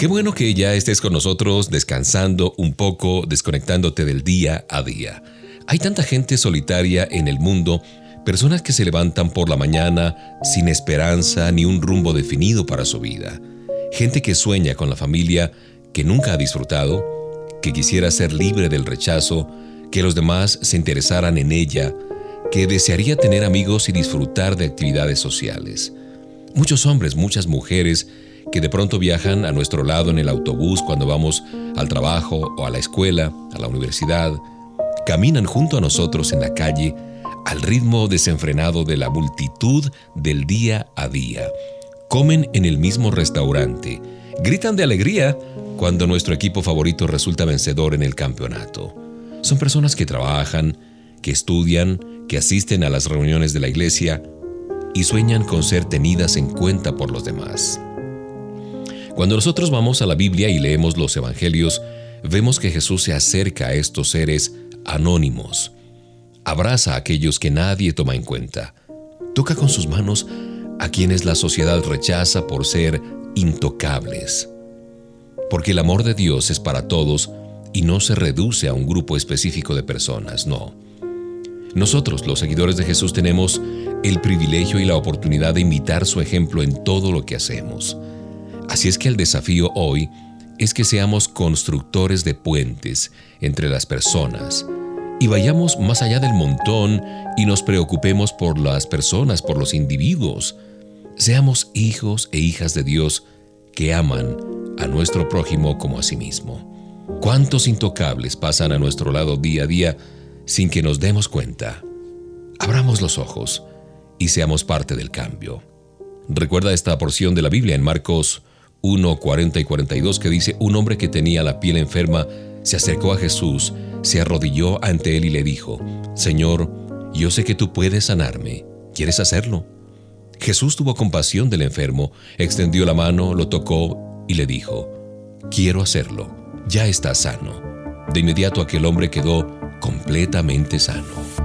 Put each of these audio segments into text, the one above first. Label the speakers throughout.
Speaker 1: Qué bueno que ya estés con nosotros descansando un poco, desconectándote del día a día. Hay tanta gente solitaria en el mundo, personas que se levantan por la mañana sin esperanza ni un rumbo definido para su vida. Gente que sueña con la familia que nunca ha disfrutado, que quisiera ser libre del rechazo, que los demás se interesaran en ella, que desearía tener amigos y disfrutar de actividades sociales. Muchos hombres, muchas mujeres, que de pronto viajan a nuestro lado en el autobús cuando vamos al trabajo o a la escuela, a la universidad, caminan junto a nosotros en la calle al ritmo desenfrenado de la multitud del día a día. Comen en el mismo restaurante, gritan de alegría cuando nuestro equipo favorito resulta vencedor en el campeonato. Son personas que trabajan, que estudian, que asisten a las reuniones de la iglesia y sueñan con ser tenidas en cuenta por los demás. Cuando nosotros vamos a la Biblia y leemos los Evangelios, vemos que Jesús se acerca a estos seres anónimos, abraza a aquellos que nadie toma en cuenta, toca con sus manos a quienes la sociedad rechaza por ser intocables. Porque el amor de Dios es para todos y no se reduce a un grupo específico de personas, no. Nosotros, los seguidores de Jesús, tenemos el privilegio y la oportunidad de imitar su ejemplo en todo lo que hacemos. Así es que el desafío hoy es que seamos constructores de puentes entre las personas y vayamos más allá del montón y nos preocupemos por las personas, por los individuos. Seamos hijos e hijas de Dios que aman a nuestro prójimo como a sí mismo. ¿Cuántos intocables pasan a nuestro lado día a día sin que nos demos cuenta? Abramos los ojos y seamos parte del cambio. Recuerda esta porción de la Biblia en Marcos 1, 40 y 42 que dice, un hombre que tenía la piel enferma se acercó a Jesús, se arrodilló ante él y le dijo, Señor, yo sé que tú puedes sanarme, ¿quieres hacerlo? Jesús tuvo compasión del enfermo, extendió la mano, lo tocó y le dijo, quiero hacerlo, ya está sano. De inmediato aquel hombre quedó completamente sano.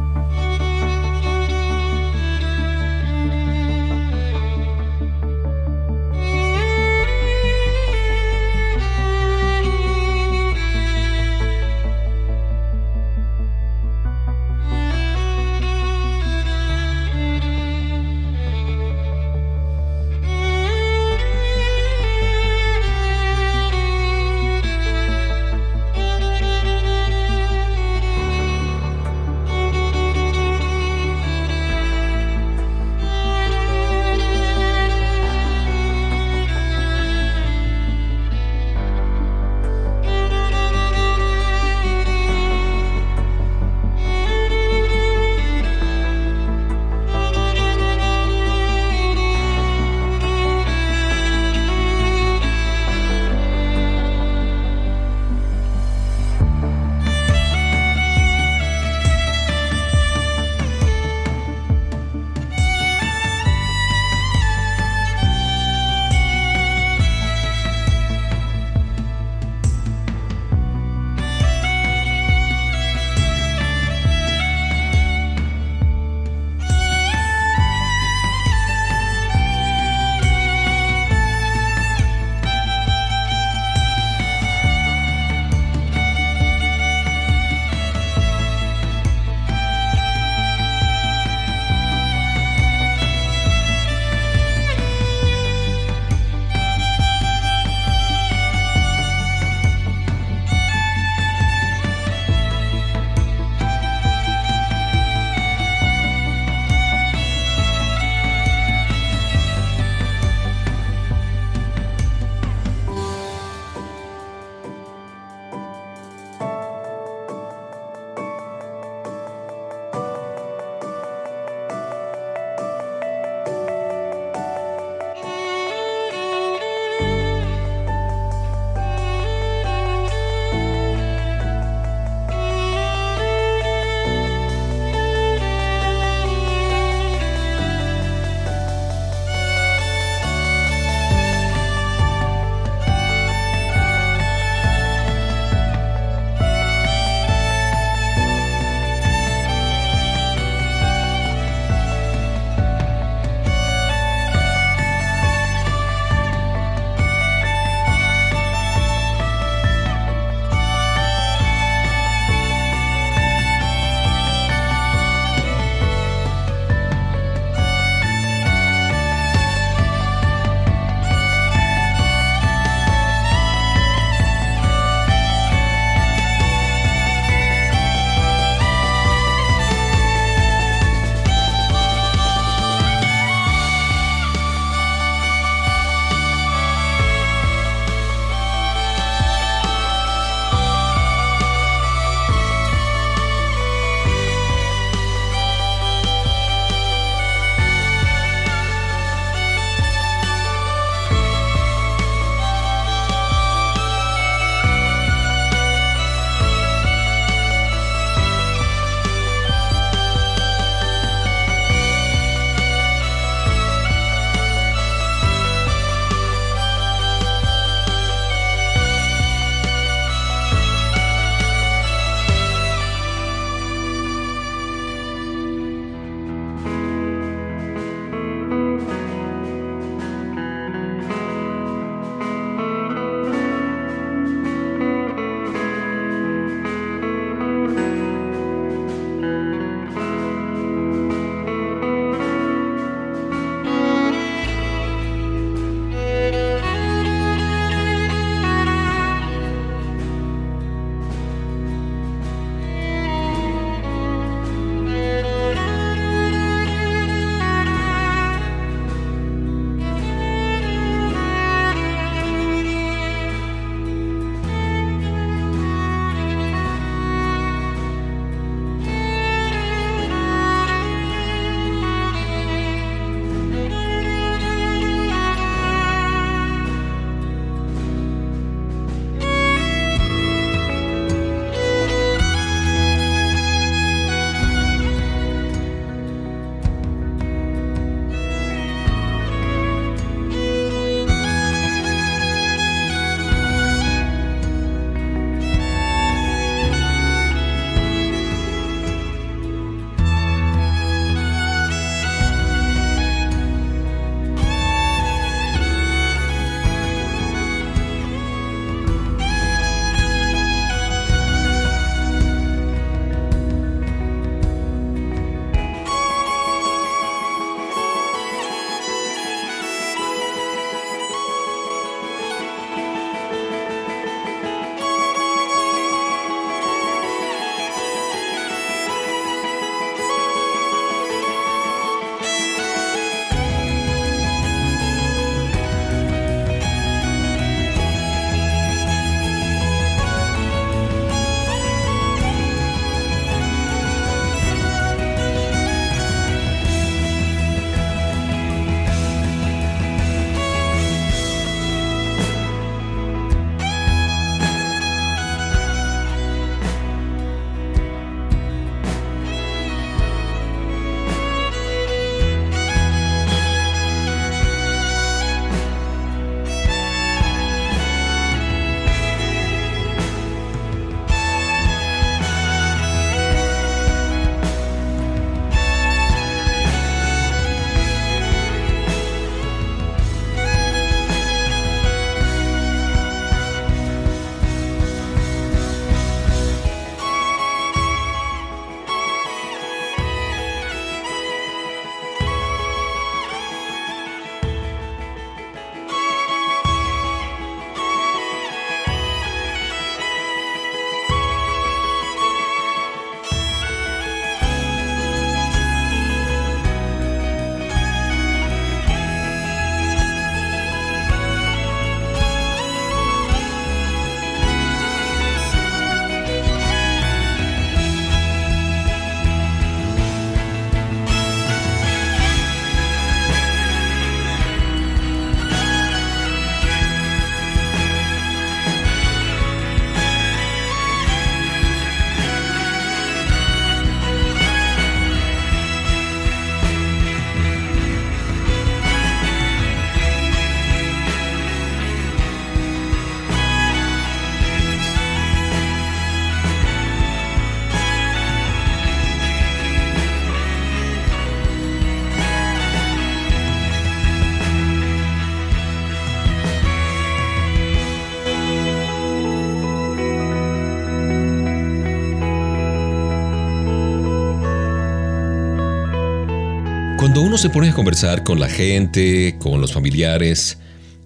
Speaker 1: Uno se pone a conversar con la gente, con los familiares,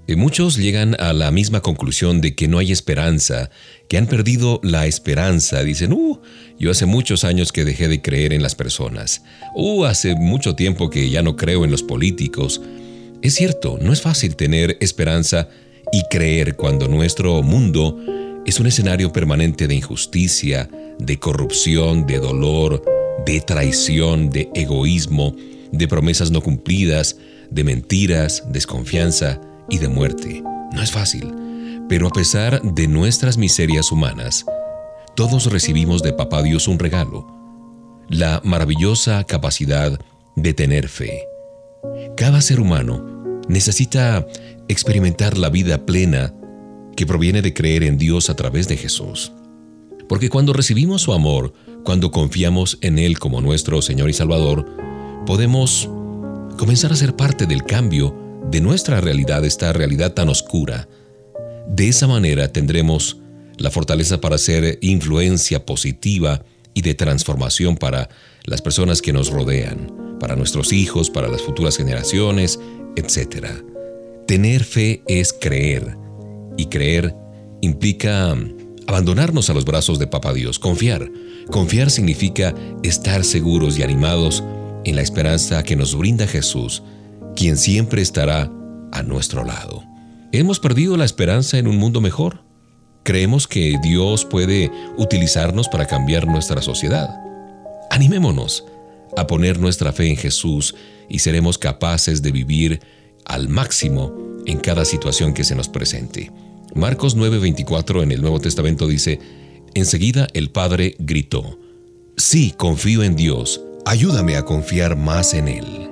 Speaker 1: eh, muchos llegan a la misma conclusión de que no hay esperanza, que han perdido la esperanza. Dicen, uh, yo hace muchos años que dejé de creer en las personas. Uh, hace mucho tiempo que ya no creo en los políticos. Es cierto, no es fácil tener esperanza y creer cuando nuestro mundo es un escenario permanente de injusticia, de corrupción, de dolor, de traición, de egoísmo, de promesas no cumplidas, de mentiras, desconfianza y de muerte. No es fácil, pero a pesar de nuestras miserias humanas, todos recibimos de Papá Dios un regalo, la maravillosa capacidad de tener fe. Cada ser humano necesita experimentar la vida plena que proviene de creer en Dios a través de Jesús. Porque cuando recibimos su amor, cuando confiamos en Él como nuestro Señor y Salvador, podemos comenzar a ser parte del cambio de nuestra realidad, esta realidad tan oscura. De esa manera tendremos la fortaleza para ser influencia positiva y de transformación para las personas que nos rodean, para nuestros hijos, para las futuras generaciones, etc. Tener fe es creer, y creer implica abandonarnos a los brazos de Papá Dios, confiar. Confiar significa estar seguros y animados en la esperanza que nos brinda Jesús, quien siempre estará a nuestro lado. ¿Hemos perdido la esperanza en un mundo mejor? ¿Creemos que Dios puede utilizarnos para cambiar nuestra sociedad? Animémonos a poner nuestra fe en Jesús y seremos capaces de vivir al máximo en cada situación que se nos presente. Marcos 9:24 en el Nuevo Testamento dice, Enseguida el Padre gritó, Sí, confío en Dios, ayúdame a confiar más en Él.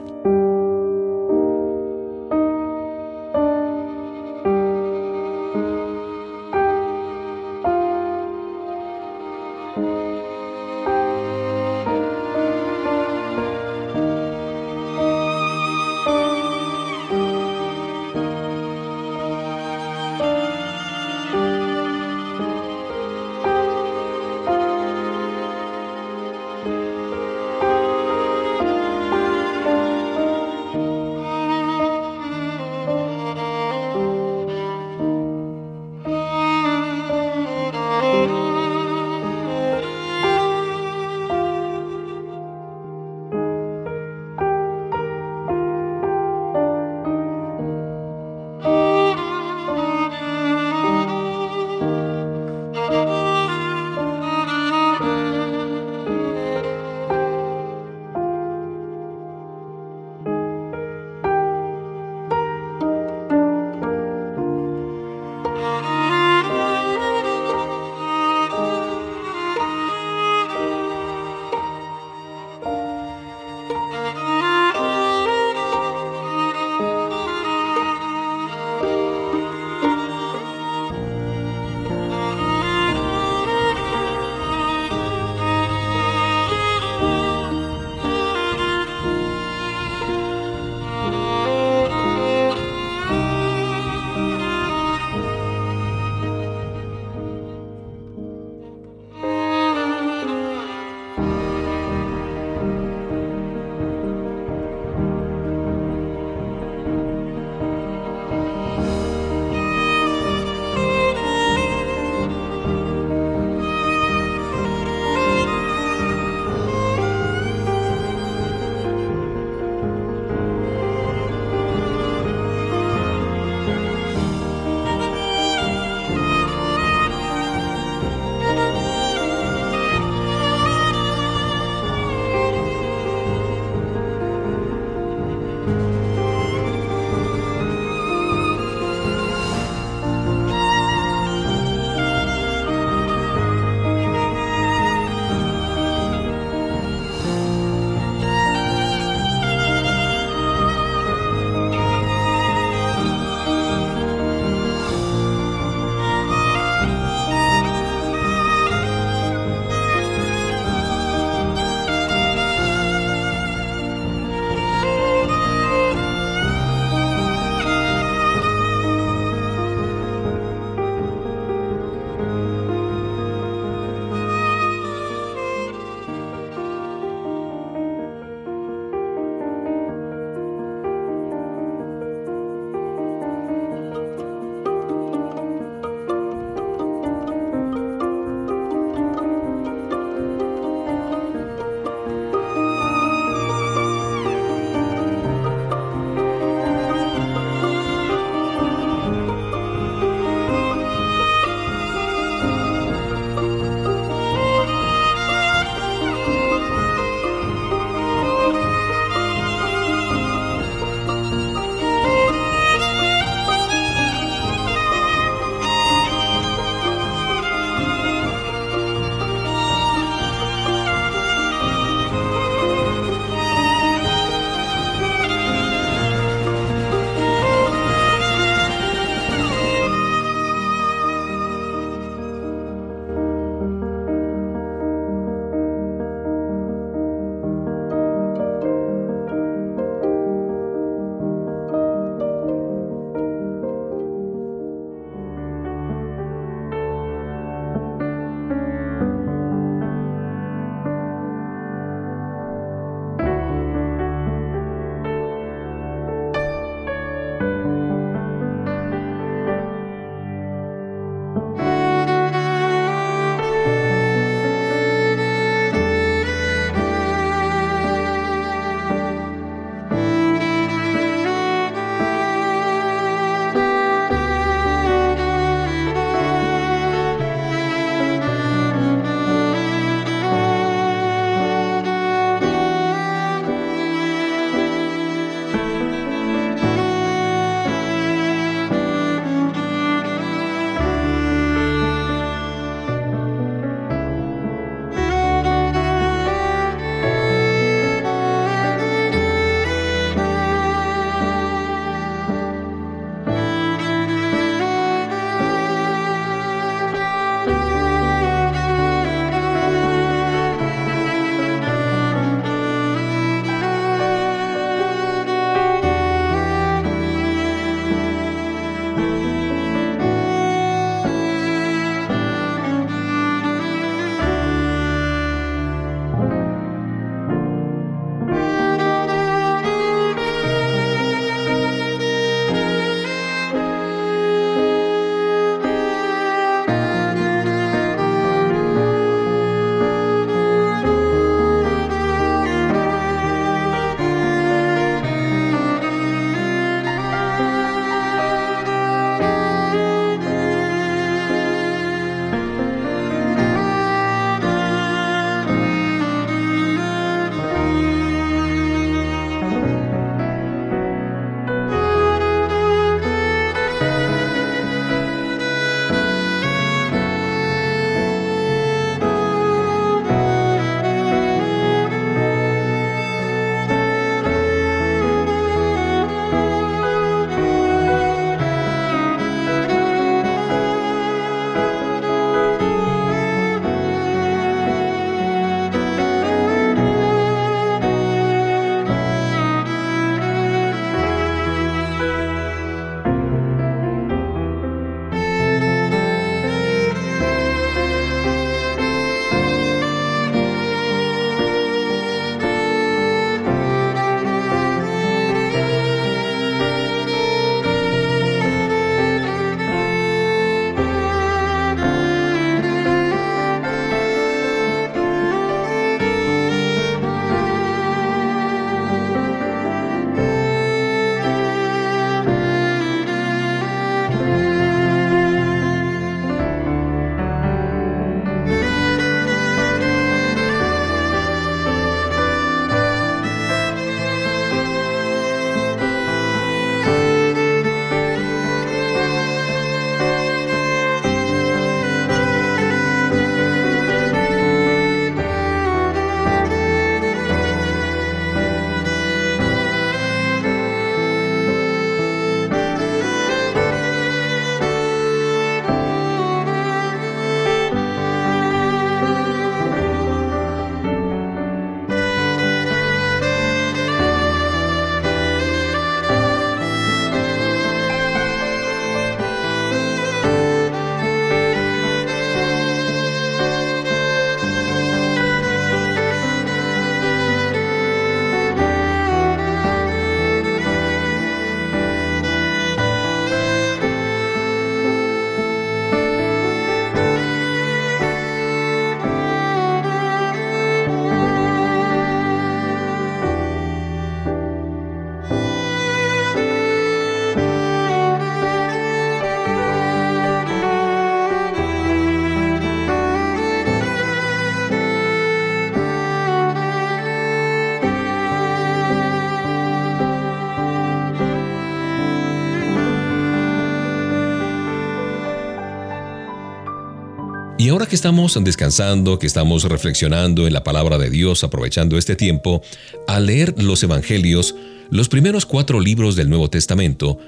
Speaker 1: Ahora que estamos descansando, que estamos reflexionando en la palabra de Dios, aprovechando este tiempo, al leer los Evangelios, los primeros cuatro libros del Nuevo Testamento,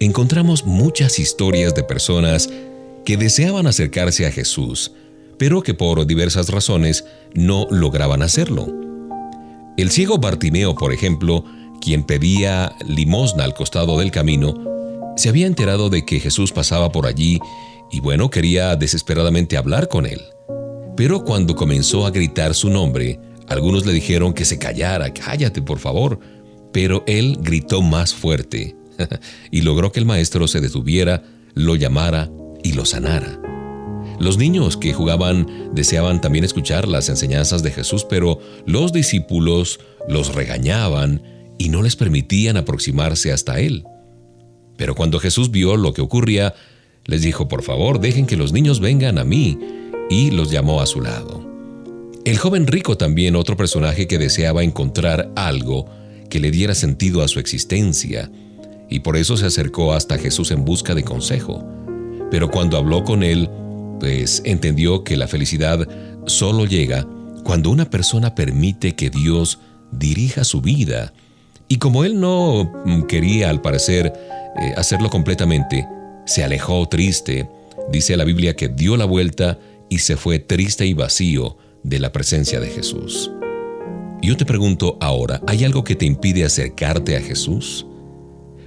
Speaker 1: encontramos muchas historias de personas que deseaban acercarse a Jesús, pero que por diversas razones no lograban hacerlo. El ciego Bartimeo, por ejemplo, quien pedía limosna al costado del camino, se había enterado de que Jesús pasaba por allí y bueno, quería desesperadamente hablar con él. Pero cuando comenzó a gritar su nombre, algunos le dijeron que se callara, cállate por favor. Pero él gritó más fuerte y logró que el maestro se detuviera, lo llamara y lo sanara. Los niños que jugaban deseaban también escuchar las enseñanzas de Jesús, pero los discípulos los regañaban y no les permitían aproximarse hasta él. Pero cuando Jesús vio lo que ocurría, les dijo, por favor, dejen que los niños vengan a mí, y los llamó a su lado. El joven rico también, otro personaje que deseaba encontrar algo que le diera sentido a su existencia, y por eso se acercó hasta Jesús en busca de consejo. Pero cuando habló con él, pues entendió que la felicidad solo llega cuando una persona permite que Dios dirija su vida. Y como él no quería, al parecer, eh, hacerlo completamente, se alejó triste. Dice la Biblia que dio la vuelta y se fue triste y vacío de la presencia de Jesús. Yo te pregunto ahora, ¿hay algo que te impide acercarte a Jesús?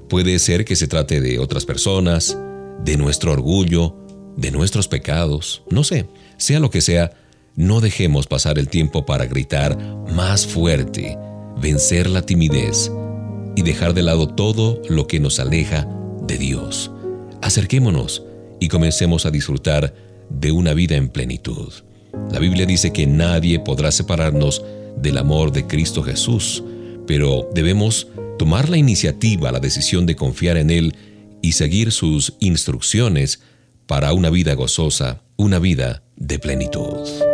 Speaker 1: Puede ser que se trate de otras personas, de nuestro orgullo, de nuestros pecados, no sé, sea lo que sea, no dejemos pasar el tiempo para gritar más fuerte, vencer la timidez y dejar de lado todo lo que nos aleja de Dios acerquémonos y comencemos a disfrutar de una vida en plenitud. La Biblia dice que nadie podrá separarnos del amor de Cristo Jesús, pero debemos tomar la iniciativa, la decisión de confiar en Él y seguir sus instrucciones para una vida gozosa, una vida de plenitud.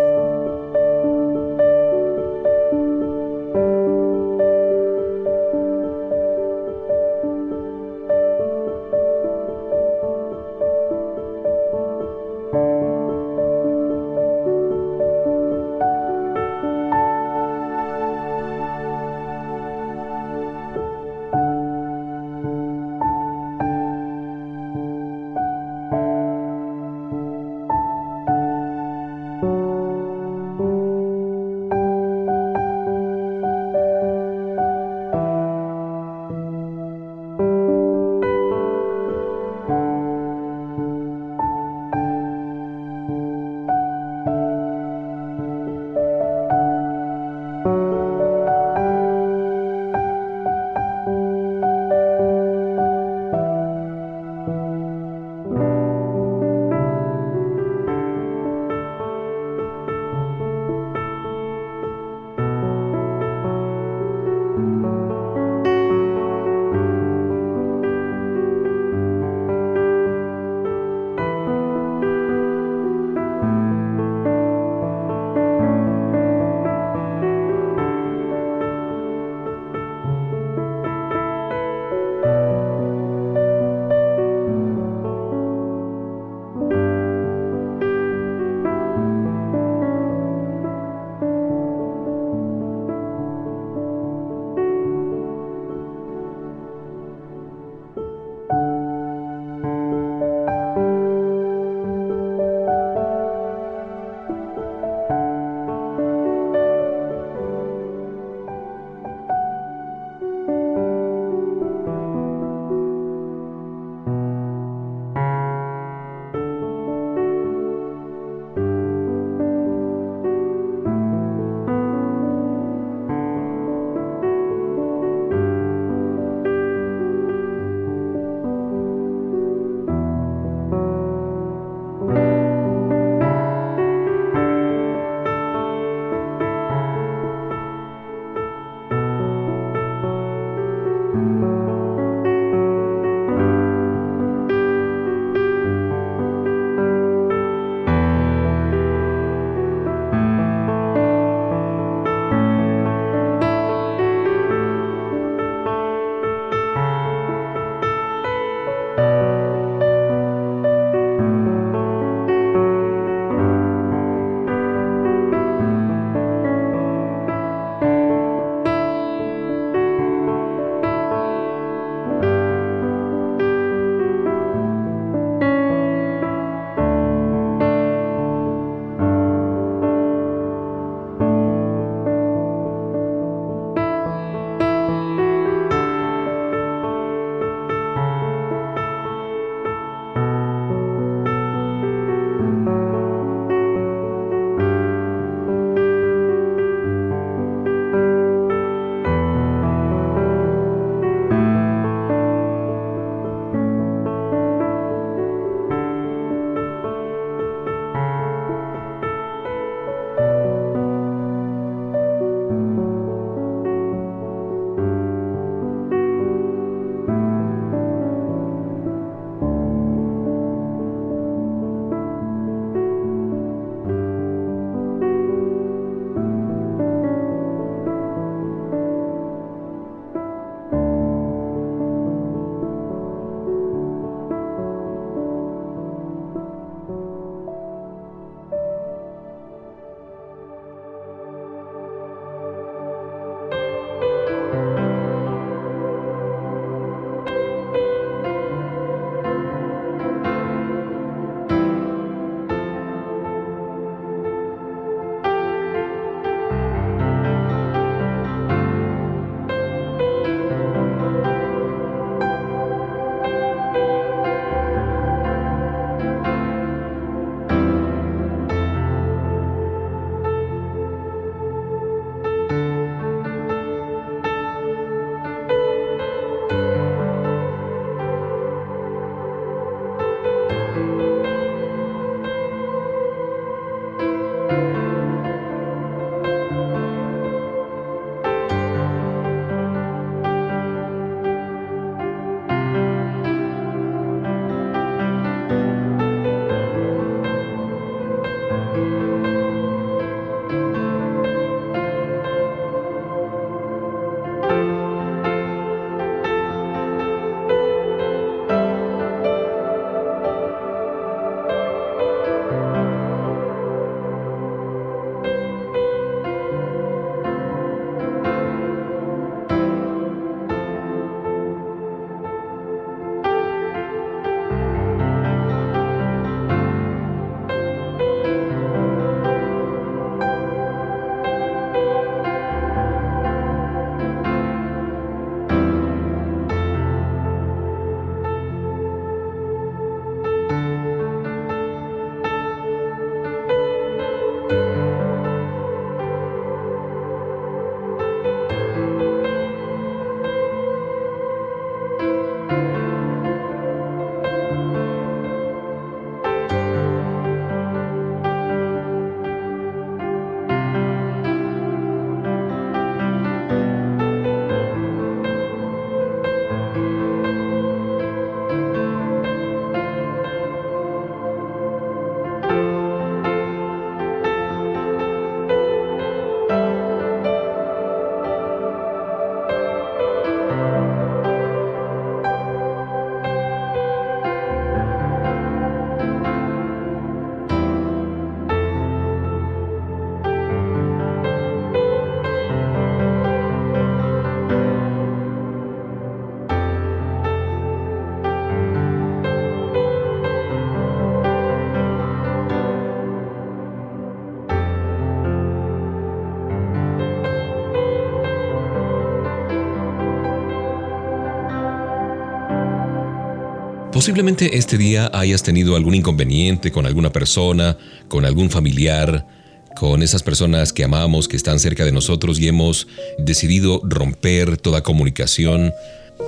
Speaker 1: Posiblemente este día hayas tenido algún inconveniente con alguna persona, con algún familiar, con esas personas que amamos, que están cerca de nosotros y hemos decidido romper toda comunicación.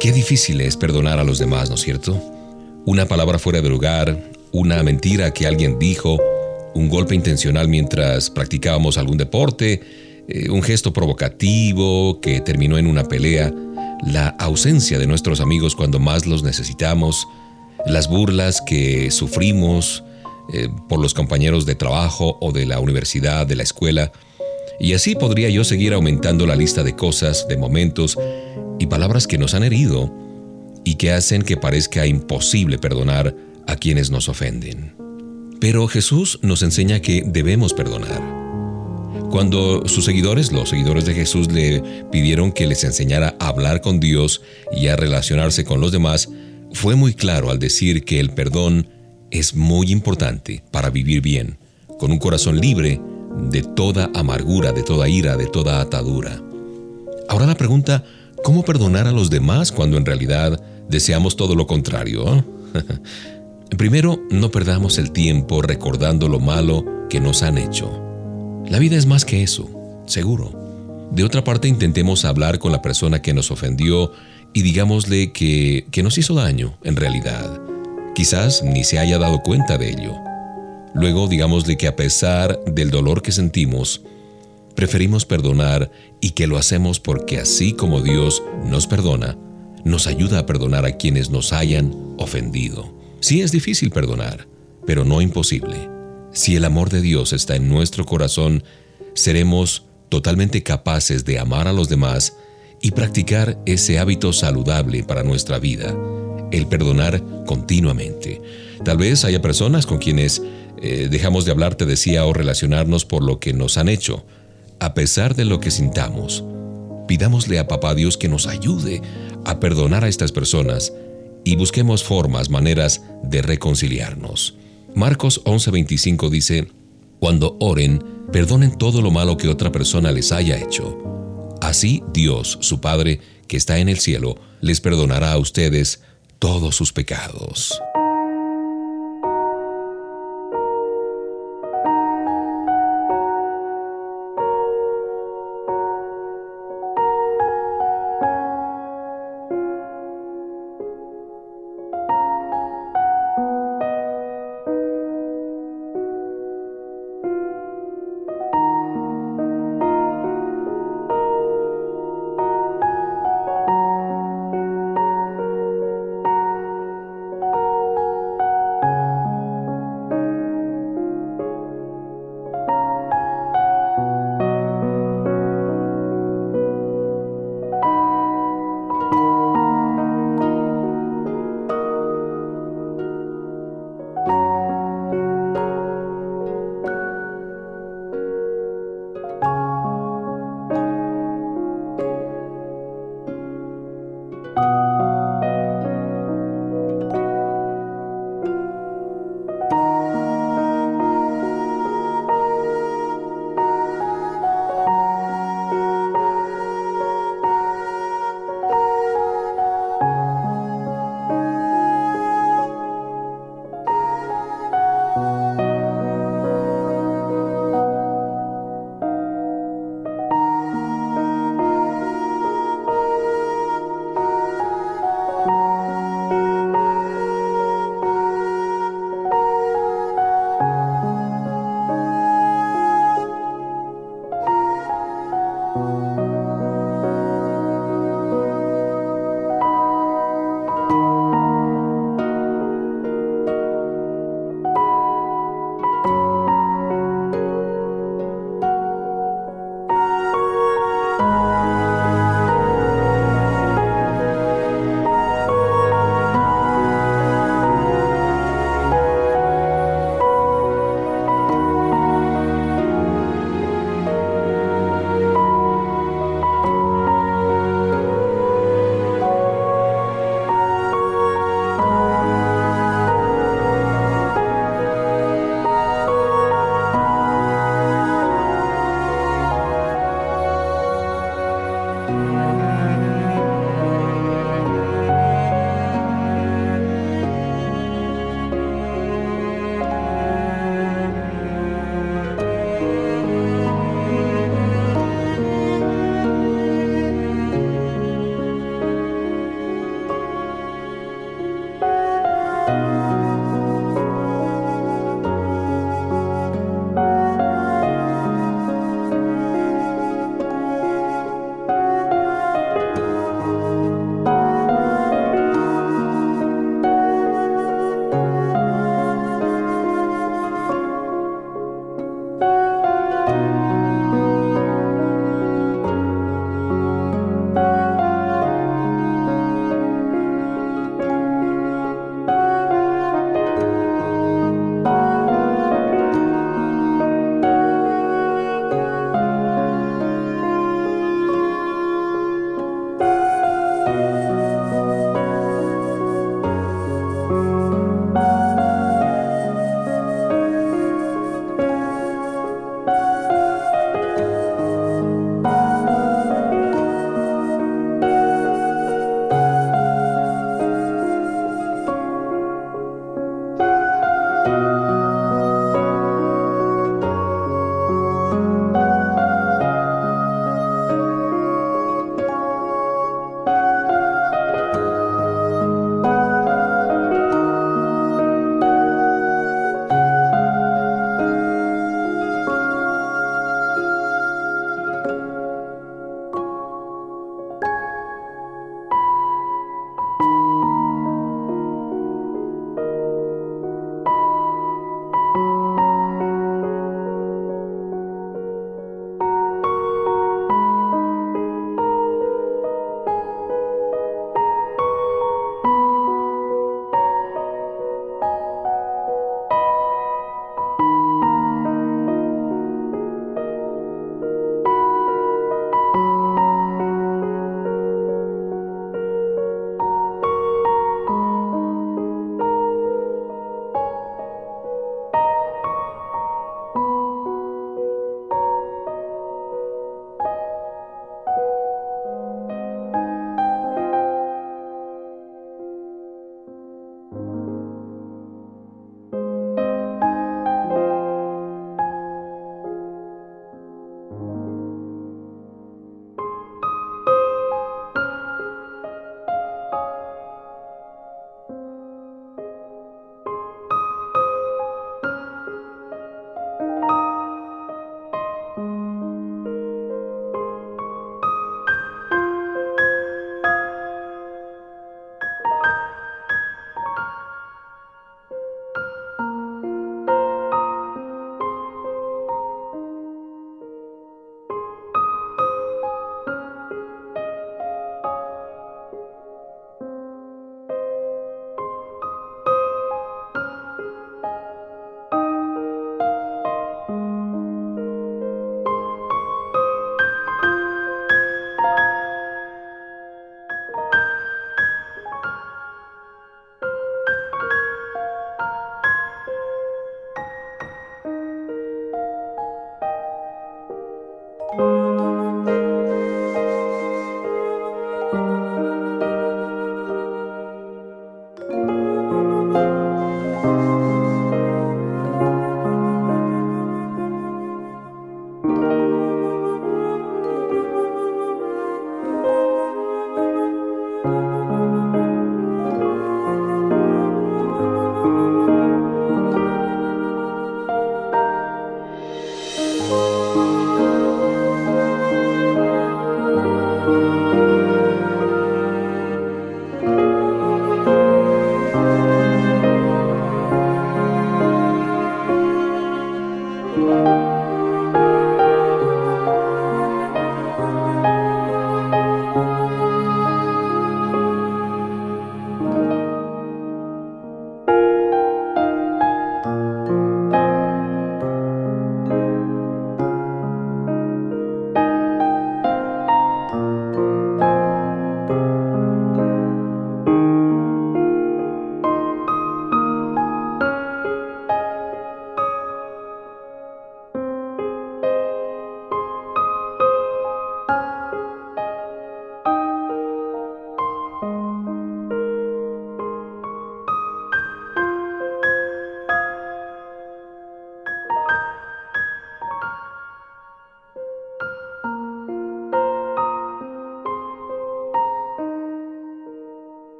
Speaker 1: Qué difícil es perdonar a los demás, ¿no es cierto? Una palabra fuera de lugar, una mentira que alguien dijo, un golpe intencional mientras practicábamos algún deporte, eh, un gesto provocativo que terminó en una pelea, la ausencia de nuestros amigos cuando más los necesitamos, las burlas que sufrimos, eh, por los compañeros de trabajo o de la universidad, de la escuela. Y así podría yo seguir aumentando la lista de cosas, de momentos y palabras que nos han herido y que hacen que parezca imposible perdonar a quienes nos ofenden. Pero Jesús nos enseña que debemos perdonar. Cuando sus seguidores, los seguidores de Jesús, le pidieron que les enseñara a hablar con Dios y a relacionarse con los demás, fue muy claro al decir que el perdón es muy importante para vivir bien, con un corazón libre de toda amargura, de toda ira, de toda atadura. Ahora la pregunta, ¿cómo perdonar a los demás cuando en realidad deseamos todo lo contrario? Primero, no perdamos el tiempo recordando lo malo que nos han hecho. La vida es más que eso, seguro. De otra parte, intentemos hablar con la persona que nos ofendió y digámosle que, que nos hizo daño, en realidad Quizás ni se haya dado cuenta de ello. Luego digámosle que a pesar del dolor que sentimos, preferimos perdonar y que lo hacemos porque así como Dios nos perdona, nos ayuda a perdonar a quienes nos hayan ofendido. Sí es difícil perdonar, pero no imposible. Si el amor de Dios está en nuestro corazón, seremos totalmente capaces de amar a los demás y practicar ese hábito saludable para nuestra vida el perdonar continuamente. Tal vez haya personas con quienes eh, dejamos de hablar, te decía, o relacionarnos por lo que nos han hecho. A pesar de lo que sintamos, pidámosle a Papá Dios que nos ayude a perdonar a estas personas y busquemos formas, maneras de reconciliarnos. Marcos 11:25 dice, Cuando oren, perdonen todo lo malo que otra persona les haya hecho. Así Dios, su Padre, que está en el cielo, les perdonará a ustedes todos sus pecados.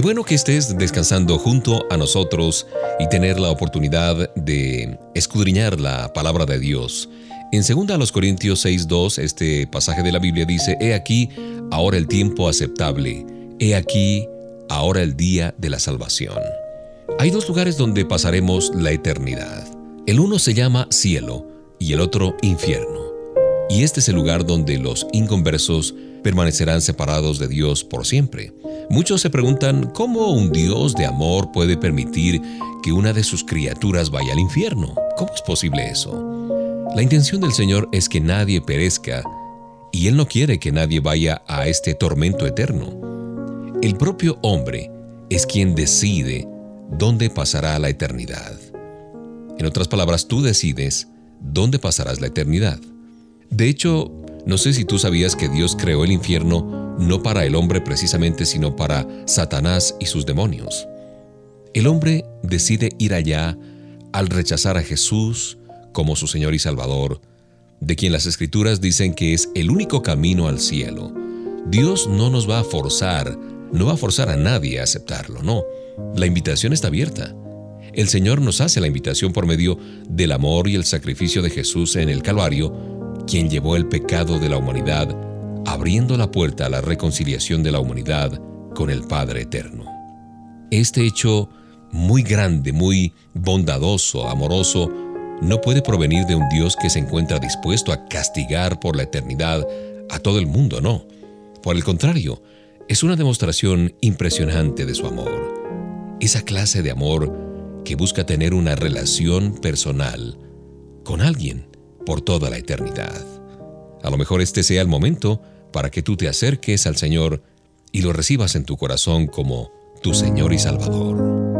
Speaker 1: Qué bueno que estés descansando junto a nosotros y tener la oportunidad de escudriñar la palabra de Dios. En 2 Corintios 6:2, este pasaje de la Biblia dice, He aquí ahora el tiempo aceptable, he aquí ahora el día de la salvación. Hay dos lugares donde pasaremos la eternidad. El uno se llama cielo y el otro infierno. Y este es el lugar donde los inconversos permanecerán separados de Dios por siempre. Muchos se preguntan cómo un Dios de amor puede permitir que una de sus criaturas vaya al infierno. ¿Cómo es posible eso? La intención del Señor es que nadie perezca y Él no quiere que nadie vaya a este tormento eterno. El propio hombre es quien decide dónde pasará la eternidad. En otras palabras, tú decides dónde pasarás la eternidad. De hecho, no sé si tú sabías que Dios creó el infierno no para el hombre precisamente, sino para Satanás y sus demonios. El hombre decide ir allá al rechazar a Jesús como su Señor y Salvador, de quien las escrituras dicen que es el único camino al cielo. Dios no nos va a forzar, no va a forzar a nadie a aceptarlo, no. La invitación está abierta. El Señor nos hace la invitación por medio del amor y el sacrificio de Jesús en el Calvario quien llevó el pecado de la humanidad, abriendo la puerta a la reconciliación de la humanidad con el Padre Eterno. Este hecho muy grande, muy bondadoso, amoroso, no puede provenir de un Dios que se encuentra dispuesto a castigar por la eternidad a todo el mundo, no. Por el contrario, es una demostración impresionante de su amor. Esa clase de amor que busca tener una relación personal con alguien por toda la eternidad. A lo mejor este sea el momento para que tú te acerques al Señor y lo recibas en tu corazón como tu Señor y Salvador.